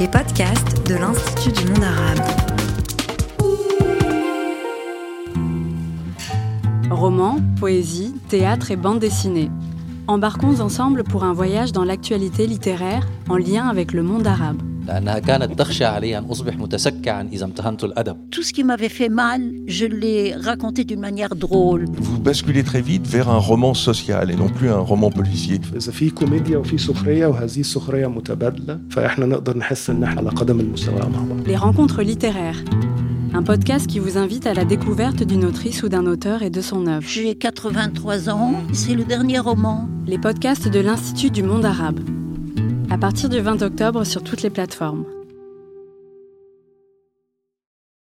les podcasts de l'Institut du monde arabe. Romans, poésie, théâtre et bande dessinée. Embarquons ensemble pour un voyage dans l'actualité littéraire en lien avec le monde arabe. Tout ce qui m'avait fait mal, je l'ai raconté d'une manière drôle. Vous basculez très vite vers un roman social et non plus un roman policier. Les rencontres littéraires. Un podcast qui vous invite à la découverte d'une autrice ou d'un auteur et de son œuvre. J'ai 83 ans, c'est le dernier roman. Les podcasts de l'Institut du monde arabe. À partir du 20 octobre sur toutes les plateformes.